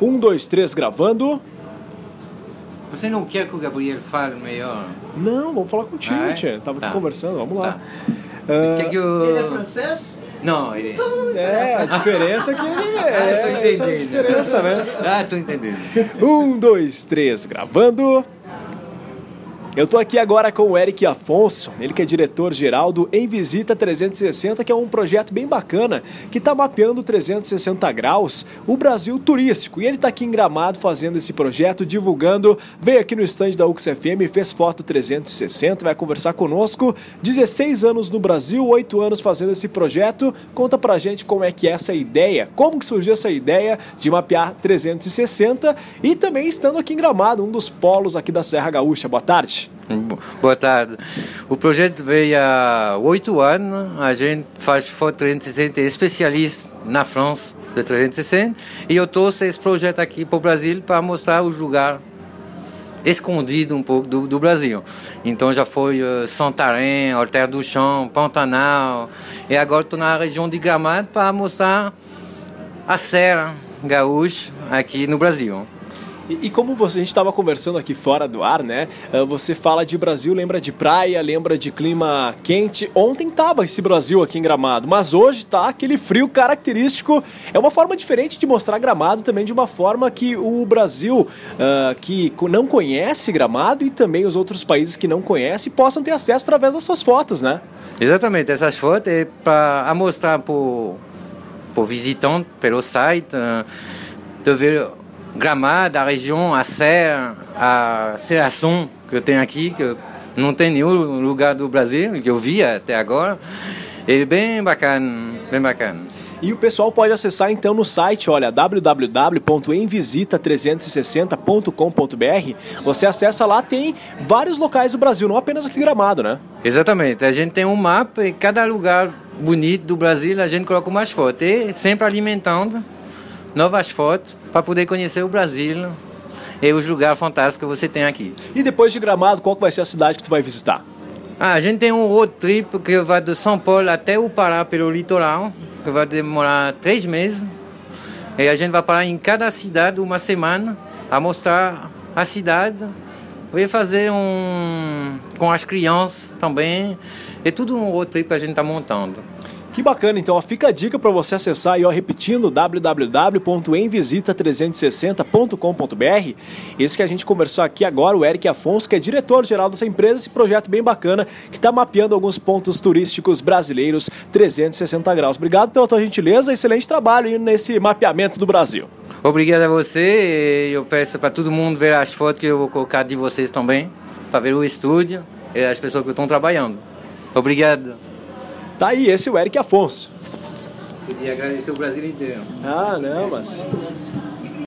Um, dois, três, gravando. Você não quer que o Gabriel fale melhor? Não, vamos falar contigo, Ah, é? tia. Tava Tá. aqui conversando, vamos lá. Tá. Ah, Quer que eu... Ele é francês? Não, ele... é, a diferença é que ele Ah, é, tô essa é a entendendo. diferença, né? Ah, tô entendendo. Um, dois, três, gravando. Eu tô aqui agora com o Eric Afonso, ele que é diretor-geral do Em Visita 360, que é um projeto bem bacana que tá mapeando 360 graus o Brasil turístico. E ele tá aqui em Gramado fazendo esse projeto, divulgando, veio aqui no stand da UXFM, fez foto 360, vai conversar conosco. 16 anos no Brasil, 8 anos fazendo esse projeto. Conta pra gente como é que é essa ideia, como que surgiu essa ideia de mapear 360 e também estando aqui em Gramado, um dos polos aqui da Serra Gaúcha. Boa tarde. Bo- Boa tarde. O projeto veio há oito anos. A gente faz foto 360, é especialista na França de 360. E eu trouxe esse projeto aqui para o Brasil para mostrar os lugares escondidos um pouco do, do Brasil. Então já foi eh, Santarém, Alter do Chão, Pantanal. E agora estou na região de Gramado para mostrar a Serra Gaúcha aqui no Brasil. E, e como você, a gente estava conversando aqui fora do ar, né? ah, Você fala de Brasil, lembra de praia, lembra de clima quente. Ontem tava esse Brasil aqui em Gramado, mas hoje tá aquele frio característico. É uma forma diferente de mostrar Gramado também de uma forma que o Brasil ah, que não conhece Gramado e também os outros países que não conhecem possam ter acesso através das suas fotos, né? Exatamente, essas fotos é para mostrar para o visitante pelo site eh, de ver Gramado, a região, a serra, a serração que eu tenho aqui, que não tem nenhum lugar do Brasil que eu vi até agora. É bem bacana, bem bacana. E o pessoal pode acessar então no site, olha, www.emvisita360.com.br. Você acessa lá, tem vários locais do Brasil, não apenas aqui em Gramado, né? Exatamente, a gente tem um mapa e cada lugar bonito do Brasil a gente coloca umas fotos e sempre alimentando novas fotos para poder conhecer o Brasil e os lugares fantásticos que você tem aqui. E depois de Gramado, qual que vai ser a cidade que tu vai visitar? Ah, a gente tem um road trip que vai de São Paulo até o Pará pelo litoral, que vai demorar três meses. E a gente vai parar em cada cidade uma semana a mostrar a cidade. Vai fazer um com as crianças também. É tudo um road trip que a gente está montando. Que bacana, então fica a dica para você acessar aí, ó, repetindo, www.emvisita360.com.br. Esse que a gente conversou aqui agora, o Eric Afonso, que é diretor-geral dessa empresa, esse projeto bem bacana, que está mapeando alguns pontos turísticos brasileiros 360 graus. Obrigado pela tua gentileza, excelente trabalho nesse mapeamento do Brasil. Obrigado a você. e Eu peço para todo mundo ver as fotos que eu vou colocar de vocês também, para ver o estúdio e as pessoas que estão trabalhando. Obrigado. Tá aí, esse é o Eric Afonso. Queria agradecer o Brasil inteiro. Ah, não, mas